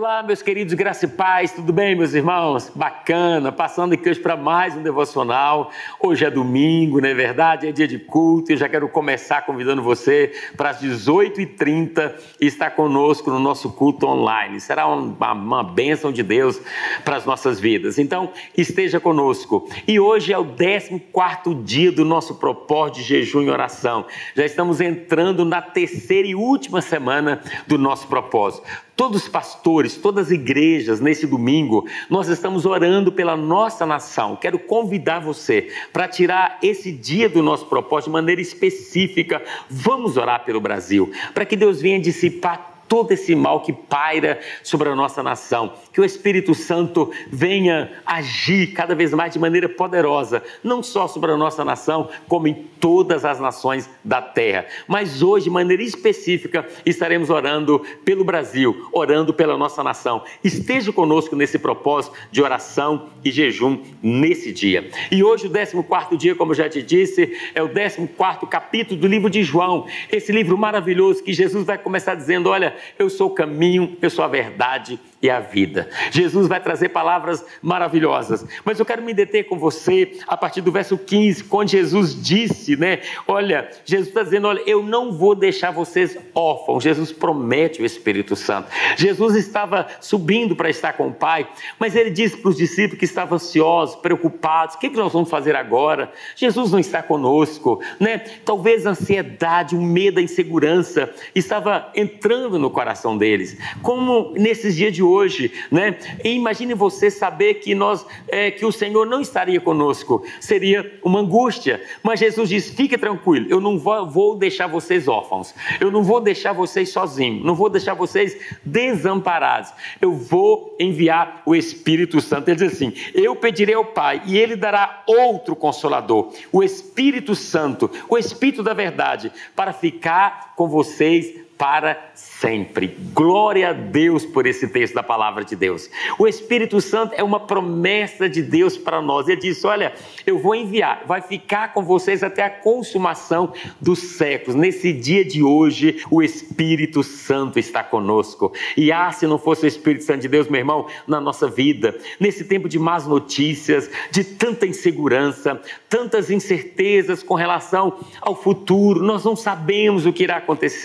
Olá, meus queridos, graça e paz, tudo bem, meus irmãos? Bacana, passando aqui hoje para mais um devocional. Hoje é domingo, não é verdade? É dia de culto e eu já quero começar convidando você para as 18h30 e estar conosco no nosso culto online. Será uma, uma bênção de Deus para as nossas vidas. Então, esteja conosco. E hoje é o 14 dia do nosso propósito de jejum e oração. Já estamos entrando na terceira e última semana do nosso propósito. Todos os pastores, todas as igrejas, nesse domingo, nós estamos orando pela nossa nação. Quero convidar você para tirar esse dia do nosso propósito de maneira específica. Vamos orar pelo Brasil, para que Deus venha dissipar todo esse mal que paira sobre a nossa nação. Que o Espírito Santo venha agir cada vez mais de maneira poderosa, não só sobre a nossa nação, como em todas as nações da terra. Mas hoje, de maneira específica, estaremos orando pelo Brasil, orando pela nossa nação. Esteja conosco nesse propósito de oração e jejum nesse dia. E hoje, o 14 dia, como já te disse, é o 14 capítulo do livro de João. Esse livro maravilhoso que Jesus vai começar dizendo: Olha, eu sou o caminho, eu sou a verdade e a vida. Jesus vai trazer palavras maravilhosas, mas eu quero me deter com você a partir do verso 15, quando Jesus disse, né? Olha, Jesus está dizendo: Olha, eu não vou deixar vocês órfãos. Jesus promete o Espírito Santo. Jesus estava subindo para estar com o Pai, mas ele disse para os discípulos que estavam ansiosos, preocupados: o que, que nós vamos fazer agora? Jesus não está conosco, né? Talvez a ansiedade, o medo, a insegurança estava entrando no coração deles, como nesses dias de hoje, né? Imagine você saber que nós, é, que o Senhor não estaria conosco, seria uma angústia. Mas Jesus diz: fique tranquilo, eu não vou, vou deixar vocês órfãos, eu não vou deixar vocês sozinhos, não vou deixar vocês desamparados. Eu vou enviar o Espírito Santo. Ele diz assim: eu pedirei ao Pai e Ele dará outro consolador, o Espírito Santo, o Espírito da Verdade, para ficar com vocês para sempre. Glória a Deus por esse texto da palavra de Deus. O Espírito Santo é uma promessa de Deus para nós. Ele disse: Olha, eu vou enviar, vai ficar com vocês até a consumação dos séculos. Nesse dia de hoje, o Espírito Santo está conosco. E ah, se não fosse o Espírito Santo de Deus, meu irmão, na nossa vida, nesse tempo de más notícias, de tanta insegurança, tantas incertezas com relação ao futuro, nós não sabemos o que irá acontecer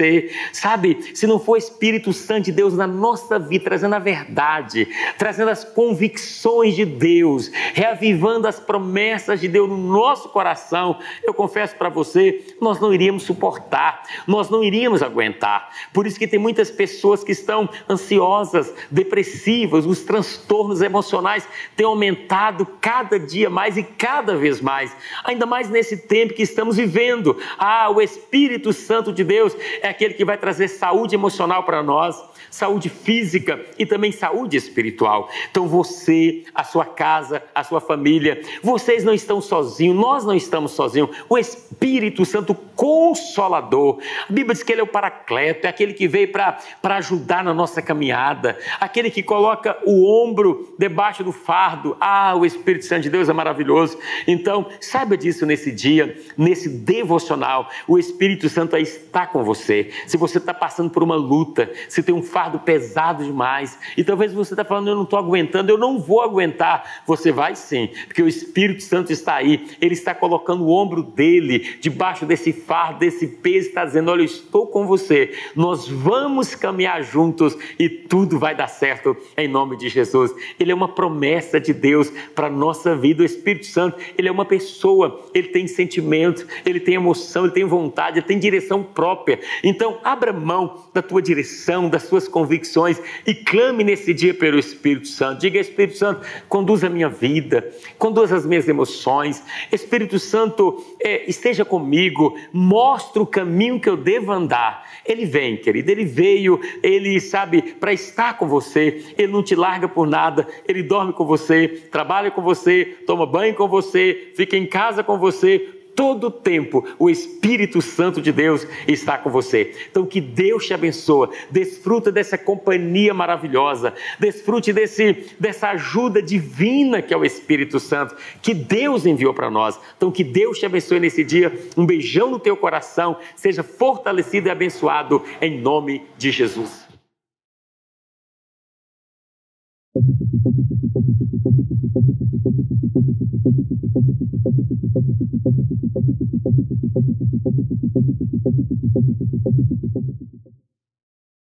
Sabe, se não for Espírito Santo de Deus na nossa vida, trazendo a verdade, trazendo as convicções de Deus, reavivando as promessas de Deus no nosso coração, eu confesso para você, nós não iríamos suportar, nós não iríamos aguentar. Por isso que tem muitas pessoas que estão ansiosas, depressivas, os transtornos emocionais têm aumentado cada dia mais e cada vez mais, ainda mais nesse tempo que estamos vivendo. Ah, o Espírito Santo de Deus é aquele que vai trazer saúde emocional para nós, saúde física e também saúde espiritual. Então você, a sua casa, a sua família, vocês não estão sozinhos, nós não estamos sozinhos. O Espírito Santo Consolador, a Bíblia diz que ele é o Paracleto, é aquele que veio para ajudar na nossa caminhada, aquele que coloca o ombro debaixo do fardo. Ah, o Espírito Santo de Deus é maravilhoso. Então, saiba disso nesse dia, nesse devocional. O Espírito Santo está com você. Se você está passando por uma luta, se tem um fardo pesado demais, e talvez você está falando, eu não estou aguentando, eu não vou aguentar. Você vai sim, porque o Espírito Santo está aí, ele está colocando o ombro dele debaixo desse fardo, desse peso, está dizendo: Olha, eu estou com você, nós vamos caminhar juntos e tudo vai dar certo em nome de Jesus. Ele é uma promessa de Deus para a nossa vida. O Espírito Santo, ele é uma pessoa, ele tem sentimento, ele tem emoção, ele tem vontade, ele tem direção própria. Então, abra mão da tua direção, das tuas convicções e clame nesse dia pelo Espírito Santo. Diga, Espírito Santo, conduz a minha vida, conduz as minhas emoções. Espírito Santo, é, esteja comigo, mostre o caminho que eu devo andar. Ele vem, querido, ele veio, ele sabe, para estar com você. Ele não te larga por nada, ele dorme com você, trabalha com você, toma banho com você, fica em casa com você, todo tempo o Espírito Santo de Deus está com você. Então que Deus te abençoe, desfruta dessa companhia maravilhosa, desfrute desse, dessa ajuda divina que é o Espírito Santo, que Deus enviou para nós. Então que Deus te abençoe nesse dia, um beijão no teu coração, seja fortalecido e abençoado em nome de Jesus.